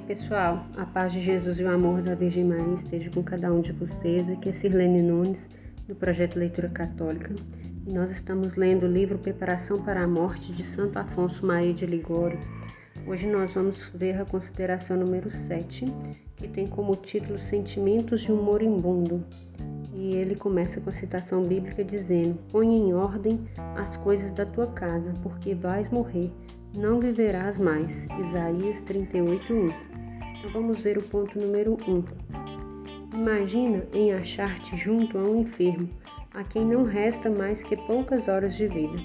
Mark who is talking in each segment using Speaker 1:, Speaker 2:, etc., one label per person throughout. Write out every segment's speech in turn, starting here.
Speaker 1: Oi, pessoal. A paz de Jesus e o amor da Virgem Maria esteja com cada um de vocês. Aqui é Sirlene Nunes, do Projeto Leitura Católica. E nós estamos lendo o livro Preparação para a Morte de Santo Afonso Maria de Ligório. Hoje nós vamos ver a consideração número 7, que tem como título Sentimentos de um Moribundo. E ele começa com a citação bíblica dizendo: Põe em ordem as coisas da tua casa, porque vais morrer não viverás mais. Isaías 38:1. Vamos ver o ponto número 1. Imagina em achar-te junto a um enfermo, a quem não resta mais que poucas horas de vida.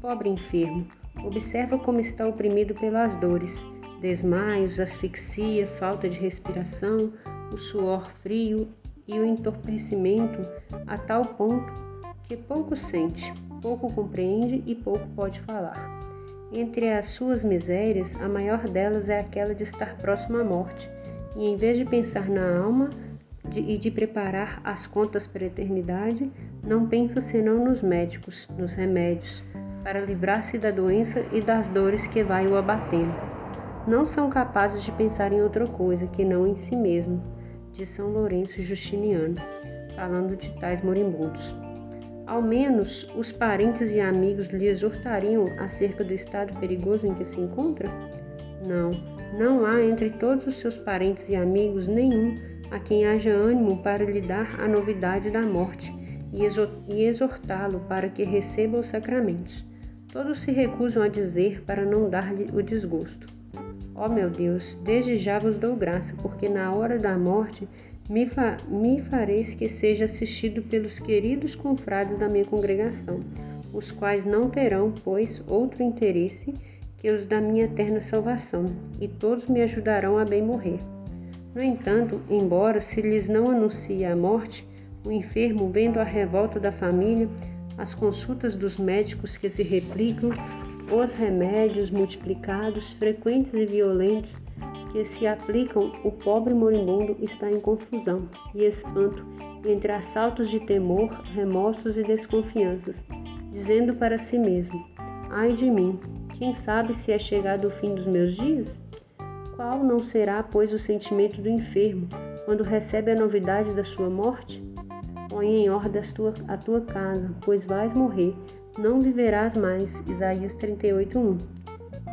Speaker 1: Pobre enfermo, observa como está oprimido pelas dores, desmaios, asfixia, falta de respiração, o suor frio e o entorpecimento a tal ponto que pouco sente, pouco compreende e pouco pode falar. Entre as suas misérias, a maior delas é aquela de estar próximo à morte, e em vez de pensar na alma de, e de preparar as contas para a eternidade, não pensa senão nos médicos, nos remédios, para livrar-se da doença e das dores que vai o abatendo. Não são capazes de pensar em outra coisa que não em si mesmo, de São Lourenço Justiniano, falando de tais moribundos. Ao menos os parentes e amigos lhe exortariam acerca do estado perigoso em que se encontra? Não, não há entre todos os seus parentes e amigos nenhum a quem haja ânimo para lhe dar a novidade da morte e exortá-lo para que receba os sacramentos. Todos se recusam a dizer para não dar-lhe o desgosto. Ó oh, meu Deus, desde já vos dou graça, porque na hora da morte me, fa me fareis que seja assistido pelos queridos confrades da minha congregação, os quais não terão, pois, outro interesse que os da minha eterna salvação, e todos me ajudarão a bem morrer. No entanto, embora se lhes não anuncie a morte, o enfermo, vendo a revolta da família, as consultas dos médicos que se replicam, os remédios multiplicados, frequentes e violentos, que se aplicam, o pobre moribundo está em confusão e espanto entre assaltos de temor, remorsos e desconfianças, dizendo para si mesmo: Ai de mim, quem sabe se é chegado o fim dos meus dias? Qual não será, pois, o sentimento do enfermo quando recebe a novidade da sua morte? Põe em ordem a tua, casa, pois vais morrer, não viverás mais. Isaías 38:1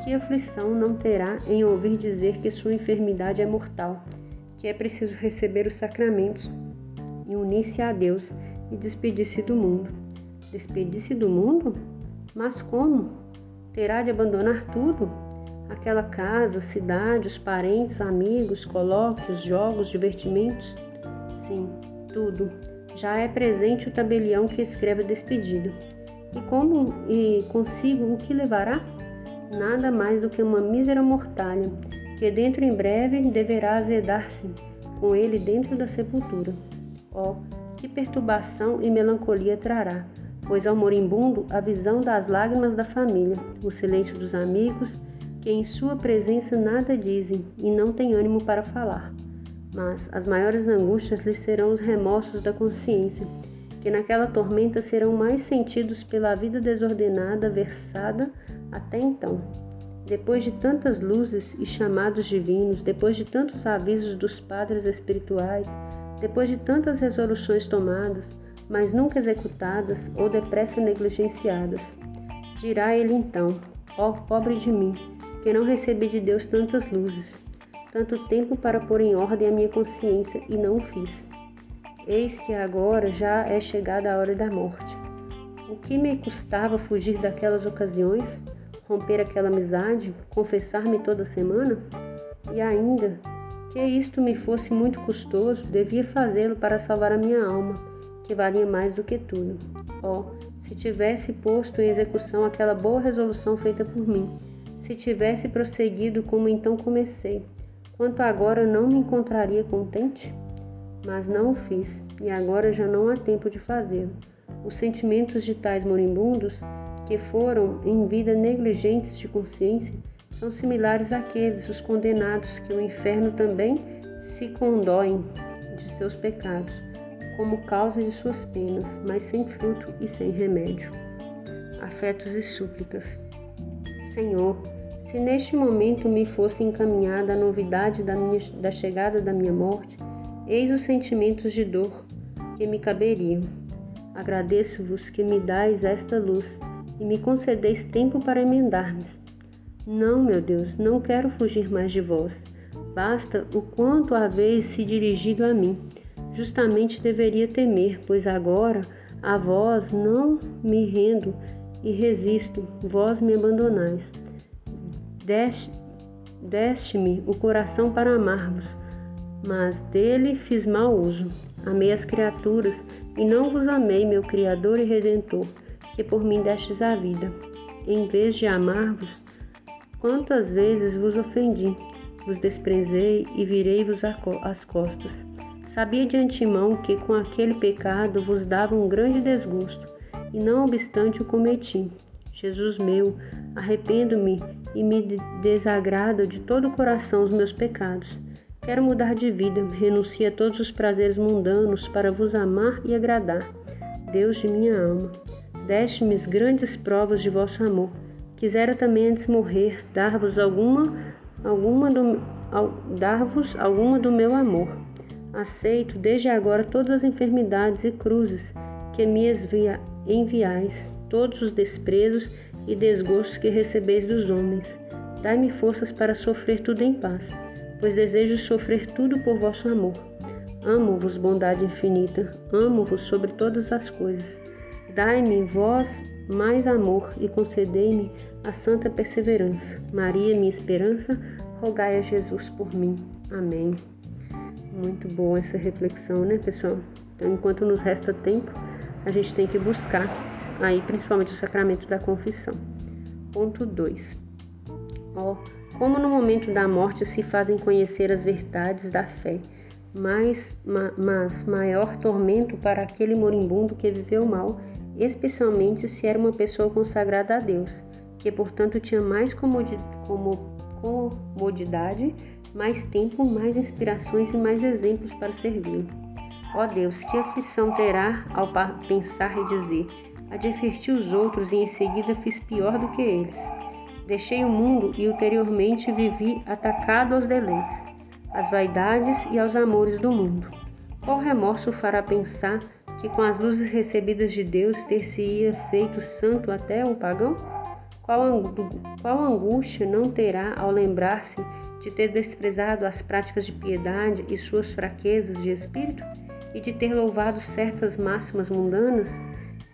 Speaker 1: que aflição não terá em ouvir dizer que sua enfermidade é mortal, que é preciso receber os sacramentos e unir-se a Deus e despedir-se do mundo. Despedir-se do mundo? Mas como? Terá de abandonar tudo? Aquela casa, cidade, os parentes, amigos, colóquios, jogos, divertimentos? Sim, tudo. Já é presente o tabelião que escreve a despedida. E como e consigo o que levará? Nada mais do que uma mísera mortalha, que dentro em breve deverá azedar-se com ele dentro da sepultura. Oh, que perturbação e melancolia trará, pois ao moribundo a visão das lágrimas da família, o silêncio dos amigos, que em sua presença nada dizem e não têm ânimo para falar. Mas as maiores angústias lhe serão os remorsos da consciência, que naquela tormenta serão mais sentidos pela vida desordenada versada até então. Depois de tantas luzes e chamados divinos, depois de tantos avisos dos padres espirituais, depois de tantas resoluções tomadas, mas nunca executadas ou depressa negligenciadas, dirá ele então: Ó oh, pobre de mim, que não recebi de Deus tantas luzes, tanto tempo para pôr em ordem a minha consciência e não o fiz. Eis que agora já é chegada a hora da morte. O que me custava fugir daquelas ocasiões? Romper aquela amizade, confessar-me toda semana? E ainda, que isto me fosse muito custoso, devia fazê-lo para salvar a minha alma, que valia mais do que tudo. Oh, se tivesse posto em execução aquela boa resolução feita por mim, se tivesse prosseguido como então comecei, quanto agora não me encontraria contente? Mas não o fiz, e agora já não há tempo de fazê-lo. Os sentimentos de tais moribundos que foram em vida negligentes de consciência são similares àqueles, os condenados, que o inferno também se condoem de seus pecados, como causa de suas penas, mas sem fruto e sem remédio. Afetos e súplicas. Senhor, Se neste momento me fosse encaminhada a novidade da, minha, da chegada da minha morte, eis os sentimentos de dor que me caberiam. Agradeço-vos que me dais esta luz e me concedeis tempo para emendar-me. Não, meu Deus, não quero fugir mais de vós. Basta o quanto haveis se dirigido a mim. Justamente deveria temer, pois agora a vós não me rendo e resisto, vós me abandonais. Deste-me o coração para amar-vos, mas dele fiz mau uso. Amei as criaturas e não vos amei, meu Criador e Redentor, que por mim destes a vida. Em vez de amar-vos, quantas vezes vos ofendi, vos desprezei e virei-vos as costas. Sabia de antemão que com aquele pecado vos dava um grande desgosto, e não obstante o cometi. Jesus meu, arrependo-me e me desagrado de todo o coração os meus pecados. Quero mudar de vida, renuncio a todos os prazeres mundanos para vos amar e agradar. Deus de minha alma, deste-me grandes provas de vosso amor. Quisera também antes morrer dar-vos alguma, alguma do, dar-vos alguma do meu amor Aceito desde agora todas as enfermidades e cruzes que me enviais, todos os desprezos e desgostos que recebeis dos homens. Dai-me forças para sofrer tudo em paz, pois desejo sofrer tudo por vosso amor. Amo-vos, bondade infinita, amo-vos sobre todas as coisas. Dai-me vós mais amor e concedei-me a santa perseverança. Maria, minha esperança, rogai a Jesus por mim. Amém. Muito boa essa reflexão, né, pessoal? Então, enquanto nos resta tempo, a gente tem que buscar aí, principalmente o sacramento da confissão. Ponto 2. Ó, como no momento da morte se fazem conhecer as verdades da fé, mas, ma, mas maior tormento para aquele moribundo que viveu mal, especialmente se era uma pessoa consagrada a Deus, que portanto tinha mais comodidade, mais tempo, mais inspirações e mais exemplos para servir. Ó Deus, que aflição terá ao pensar e dizer: adverti os outros e em seguida fiz pior do que eles. Deixei o mundo e ulteriormente vivi atacado aos deleites, às vaidades e aos amores do mundo. Qual remorso fará pensar que com as luzes recebidas de Deus ter-se-ia feito santo até o pagão? Qual angústia não terá ao lembrar-se de ter desprezado as práticas de piedade e suas fraquezas de espírito, e de ter louvado certas máximas mundanas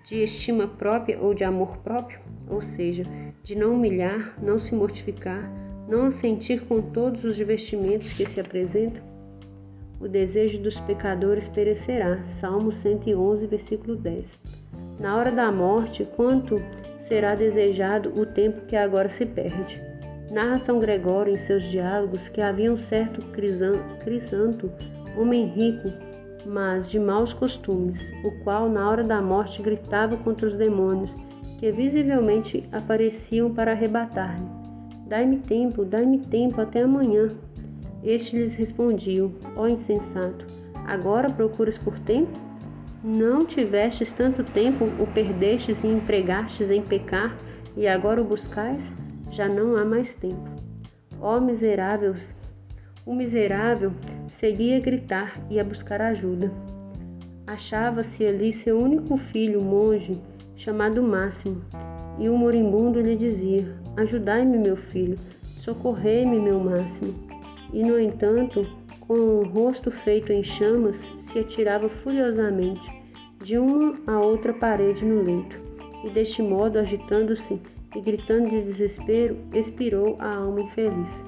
Speaker 1: de estima própria ou de amor próprio, ou seja, de não humilhar, não se mortificar, não assentir com todos os divertimentos que se apresentam? O desejo dos pecadores perecerá. Salmo 111, versículo 10. Na hora da morte, quanto será desejado o tempo que agora se perde? Narra São Gregório em seus diálogos que havia um certo Crisanto, homem rico, mas de maus costumes, o qual na hora da morte gritava contra os demônios, que visivelmente apareciam para arrebatar-lhe. Dai-me tempo, dai-me tempo até amanhã. Este lhes respondiam: Ó insensato, agora procuras por tempo? Não tivestes tanto tempo, o perdestes e empregastes em pecar, e agora o buscais? já não há mais tempo. Ó miseráveis! O miserável seguia a gritar e a buscar ajuda. Achava-se ali seu único filho, monge, chamado Máximo, e o moribundo lhe dizia: Ajudai-me, meu filho, socorrei-me, meu Máximo. E, no entanto, com o rosto feito em chamas, se atirava furiosamente de uma a outra parede no leito, e deste modo, agitando-se, e, gritando de desespero, expirou a alma infeliz.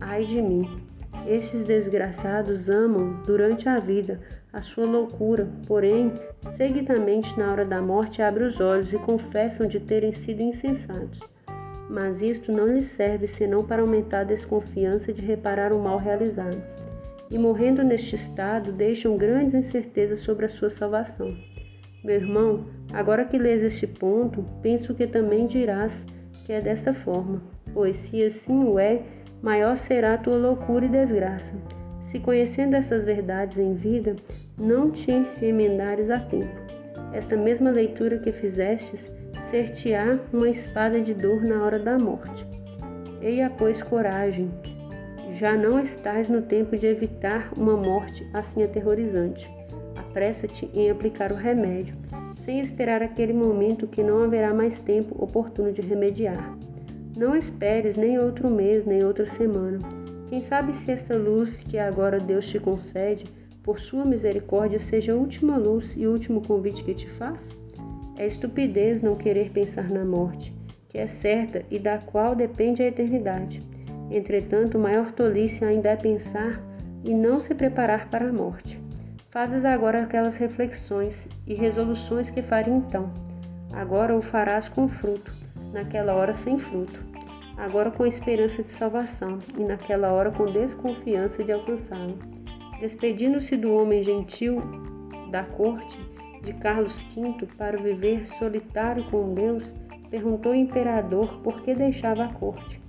Speaker 1: Ai de mim! Estes desgraçados amam, durante a vida, a sua loucura, porém, seguidamente, na hora da morte, abrem os olhos e confessam de terem sido insensatos. Mas isto não lhes serve senão para aumentar a desconfiança de reparar o mal realizado. E morrendo neste estado, deixam grandes incertezas sobre a sua salvação. Meu irmão, agora que lês este ponto, penso que também dirás que é desta forma, pois se assim o é, maior será a tua loucura e desgraça. Se conhecendo essas verdades em vida, não te remendares a tempo. Esta mesma leitura que fizestes ser-te-á uma espada de dor na hora da morte. Eia, pois, coragem. Já não estás no tempo de evitar uma morte assim aterrorizante. Apressa-te em aplicar o remédio, sem esperar aquele momento que não haverá mais tempo oportuno de remediar. Não esperes nem outro mês, nem outra semana. Quem sabe se essa luz que agora Deus te concede, por sua misericórdia, seja a última luz e último convite que te faz? É estupidez não querer pensar na morte, que é certa e da qual depende a eternidade. Entretanto, maior tolice ainda é pensar e não se preparar para a morte. Fazes agora aquelas reflexões e resoluções que faria então. Agora o farás com fruto, naquela hora sem fruto agora com esperança de salvação, e naquela hora com desconfiança de alcançá-lo. Despedindo-se do homem gentil da corte de Carlos V para viver solitário com Deus, perguntou o imperador por que deixava a corte.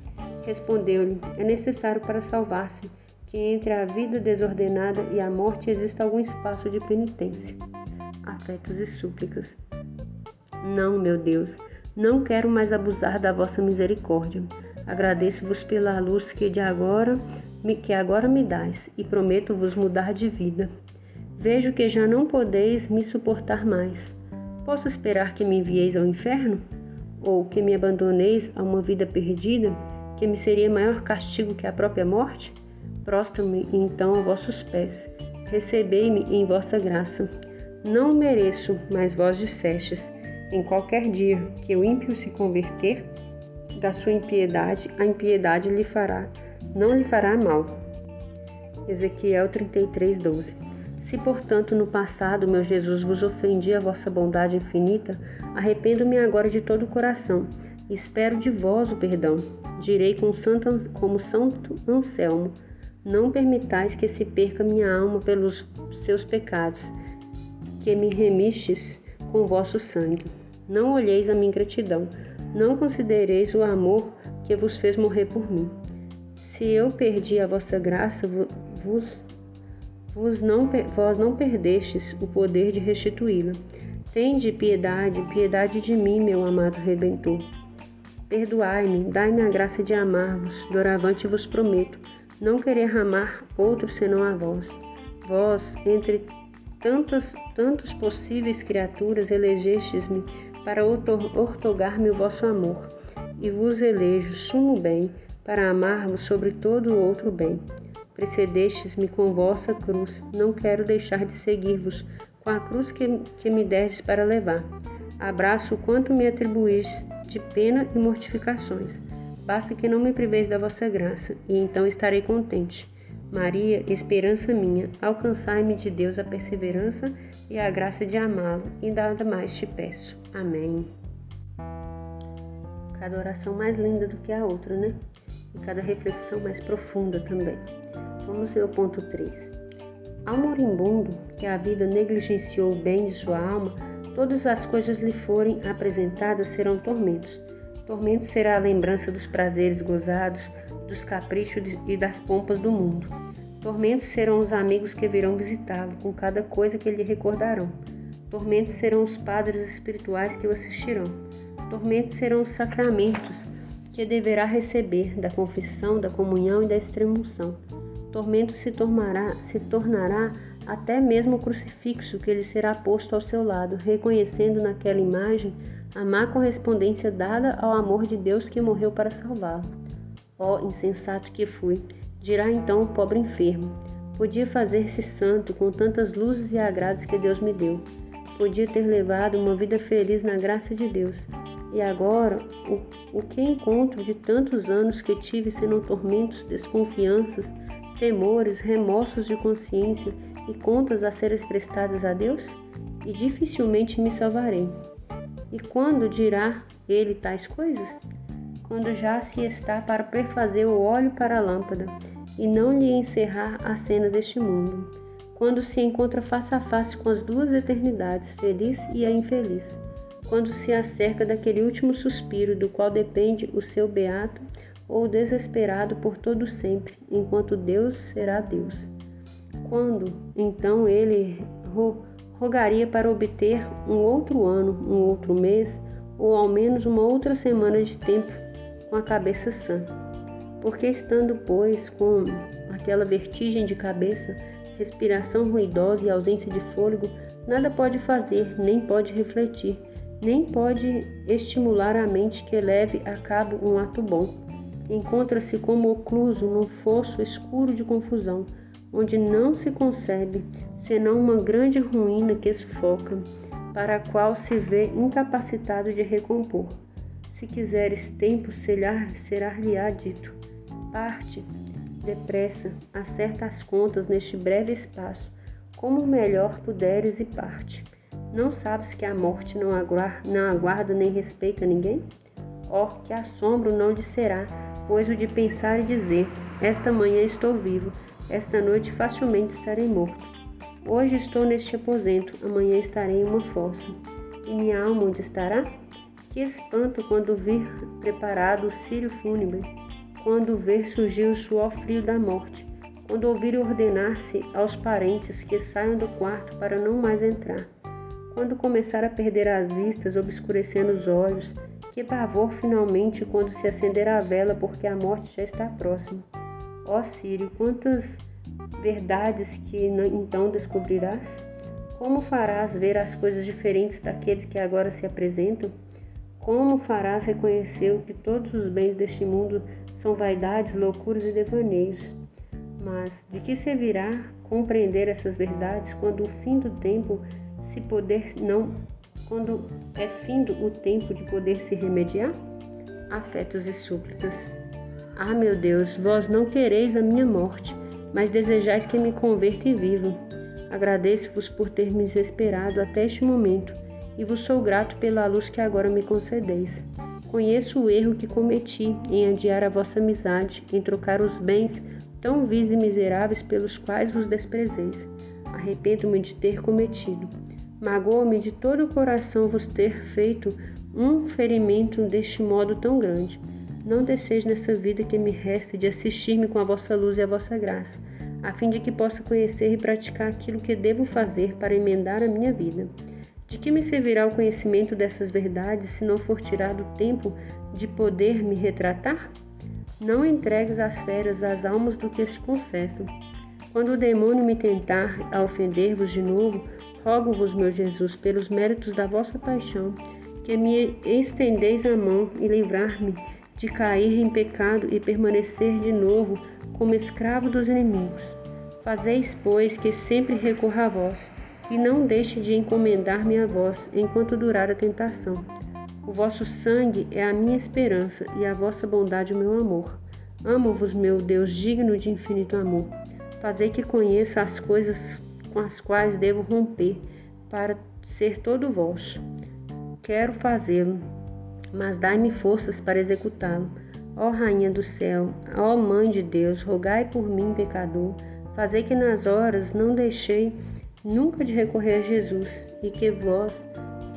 Speaker 1: Respondeu-lhe: É necessário para salvar-se que entre a vida desordenada e a morte exista algum espaço de penitência, afetos e súplicas. Não, meu Deus, não quero mais abusar da vossa misericórdia. Agradeço-vos pela luz que de agora que agora me dais e prometo-vos mudar de vida. Vejo que já não podeis me suportar mais. Posso esperar que me envieis ao inferno? Ou que me abandoneis a uma vida perdida, que me seria maior castigo que a própria morte? Prostro-me então a vossos pés. Recebei-me em vossa graça. Não mereço, mas vós dissestes em qualquer dia que o ímpio se converter da sua impiedade, a impiedade lhe fará, não lhe fará mal. Ezequiel 33, 12. Se, portanto, no passado, meu Jesus, vos ofendi a vossa bondade infinita, arrependo-me agora de todo o coração espero de vós o perdão. Direi com santo, como Santo Anselmo: Não permitais que se perca minha alma pelos seus pecados, que me remistes com vosso sangue. Não olheis a minha gratidão, não considereis o amor que vos fez morrer por mim. Se eu perdi a vossa graça, vos, vos não, vós não perdestes o poder de restituí-la. Tende piedade, piedade de mim, meu amado Redentor. Perdoai-me, dai-me a graça de amar-vos, doravante vos prometo, não querer amar outro senão a vós. Vós, entre tantas, tantos possíveis criaturas, elegestes-me para ortogar-me o vosso amor, e vos elejo sumo bem, para amar-vos sobre todo o outro bem. Precedestes-me com vossa cruz, não quero deixar de seguir-vos com a cruz que, que me destes para levar. Abraço o quanto me atribuís de pena e mortificações. Basta que não me priveis da vossa graça, e então estarei contente. Maria, esperança minha, alcançai-me de Deus a perseverança e a graça de amá-lo, e nada mais te peço. Amém. Cada oração mais linda do que a outra, né? E cada reflexão mais profunda também. Vamos ver o ponto 3. Ao moribundo que a vida negligenciou o bem de sua alma, todas as coisas lhe forem apresentadas serão tormentos. Tormento será a lembrança dos prazeres gozados, dos caprichos e das pompas do mundo. Tormentos serão os amigos que virão visitá-lo, com cada coisa que lhe recordarão. Tormentos serão os padres espirituais que o assistirão. Tormentos serão os sacramentos que deverá receber da confissão, da comunhão e da extremunção. Tormento se tornará, se tornará até mesmo o crucifixo que lhe será posto ao seu lado, reconhecendo naquela imagem a má correspondência dada ao amor de Deus que morreu para salvá-lo. Ó oh, insensato que fui, dirá então o pobre enfermo. Podia fazer-se santo com tantas luzes e agrados que Deus me deu. Podia ter levado uma vida feliz na graça de Deus. E agora, o, o que encontro de tantos anos que tive senão tormentos, desconfianças, temores, remorsos de consciência e contas a serem prestadas a Deus? E dificilmente me salvarei. E quando dirá ele tais coisas? quando já se está para prefazer o óleo para a lâmpada e não lhe encerrar a cena deste mundo, quando se encontra face a face com as duas eternidades, feliz e a infeliz, quando se acerca daquele último suspiro do qual depende o seu beato ou desesperado por todo sempre, enquanto Deus será Deus. Quando, então, ele rogaria para obter um outro ano, um outro mês, ou ao menos uma outra semana de tempo com a cabeça sã, Porque estando, pois, com aquela vertigem de cabeça, respiração ruidosa e ausência de fôlego, nada pode fazer, nem pode refletir, nem pode estimular a mente que leve a cabo um ato bom. Encontra-se como ocluso num fosso escuro de confusão, onde não se concebe senão uma grande ruína que sufoca, para a qual se vê incapacitado de recompor. Se quiseres tempo, será-lhe-á dito. Parte, depressa, acerta as contas neste breve espaço, como melhor puderes e parte. Não sabes que a morte não aguarda, não aguarda nem respeita ninguém? Oh, que assombro não lhe será, pois o de pensar e dizer: Esta manhã estou vivo, esta noite facilmente estarei morto. Hoje estou neste aposento, amanhã estarei em uma fossa. E minha alma onde estará? Que espanto quando vir preparado o círio fúnebre, quando ver surgir o suor frio da morte, quando ouvir ordenar-se aos parentes que saiam do quarto para não mais entrar, quando começar a perder as vistas, obscurecendo os olhos, que pavor finalmente quando se acender a vela, porque a morte já está próxima. Ó Sírio, quantas verdades que então descobrirás? Como farás ver as coisas diferentes daqueles que agora se apresentam? Como farás reconhecer que todos os bens deste mundo são vaidades, loucuras e devaneios? Mas de que servirá compreender essas verdades quando o fim do tempo se poder não quando é findo o tempo de poder se remediar? Afetos e súplicas. Ah, meu Deus, vós não quereis a minha morte, mas desejais que me converta e viva. Agradeço-vos por ter me esperado até este momento e vos sou grato pela luz que agora me concedeis. Conheço o erro que cometi em adiar a vossa amizade, em trocar os bens tão vis e miseráveis pelos quais vos desprezeis. Arrependo-me de ter cometido. Magoa-me de todo o coração vos ter feito um ferimento deste modo tão grande. Não desceis nessa vida que me resta de assistir-me com a vossa luz e a vossa graça, a fim de que possa conhecer e praticar aquilo que devo fazer para emendar a minha vida. De que me servirá o conhecimento dessas verdades se não for tirado o tempo de poder me retratar? Não entregues às feras as almas do que se confessam. Quando o demônio me tentar a ofender-vos de novo, rogo-vos, meu Jesus, pelos méritos da vossa paixão, que me estendeis a mão e livrar-me de cair em pecado e permanecer de novo como escravo dos inimigos. Fazeis, pois, que sempre recorra a vós e não deixe de encomendar-me a vós enquanto durar a tentação. O vosso sangue é a minha esperança e a vossa bondade o meu amor. Amo-vos, meu Deus, digno de infinito amor. Fazei que conheça as coisas com as quais devo romper para ser todo vosso. Quero fazê-lo, mas dai-me forças para executá-lo. Ó Rainha do céu, ó Mãe de Deus, rogai por mim, pecador. Fazei que nas horas não deixei nunca de recorrer a Jesus, e que vós,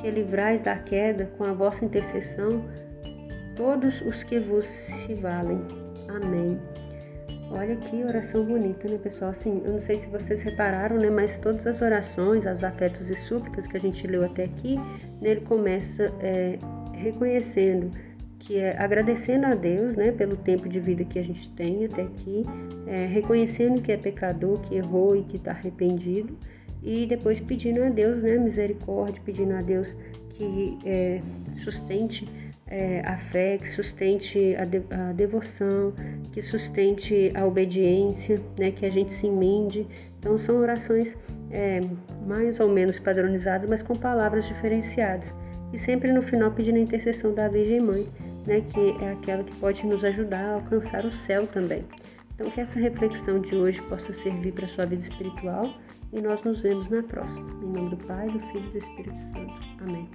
Speaker 1: que livrais da queda com a vossa intercessão, todos os que vos se valem. Amém. Olha que oração bonita, né, pessoal? Assim, eu não sei se vocês repararam, né, mas todas as orações, as afetos e súplicas que a gente leu até aqui, nele começa é, reconhecendo que é agradecendo a Deus, né, pelo tempo de vida que a gente tem até aqui, é, reconhecendo que é pecador, que errou e que está arrependido, e depois pedindo a Deus né, misericórdia, pedindo a Deus que é, sustente é, a fé, que sustente a, de, a, devoção, que sustente a obediência, né, que a gente se emende. Então são orações é, mais ou menos padronizadas, mas com palavras diferenciadas. E sempre no final pedindo a intercessão da Virgem Mãe, né, que é aquela que pode nos ajudar a alcançar o céu também. Então que essa reflexão de hoje possa servir para a sua vida espiritual e nós nos vemos na próxima. Em nome do Pai, do Filho e do Espírito Santo. Amém.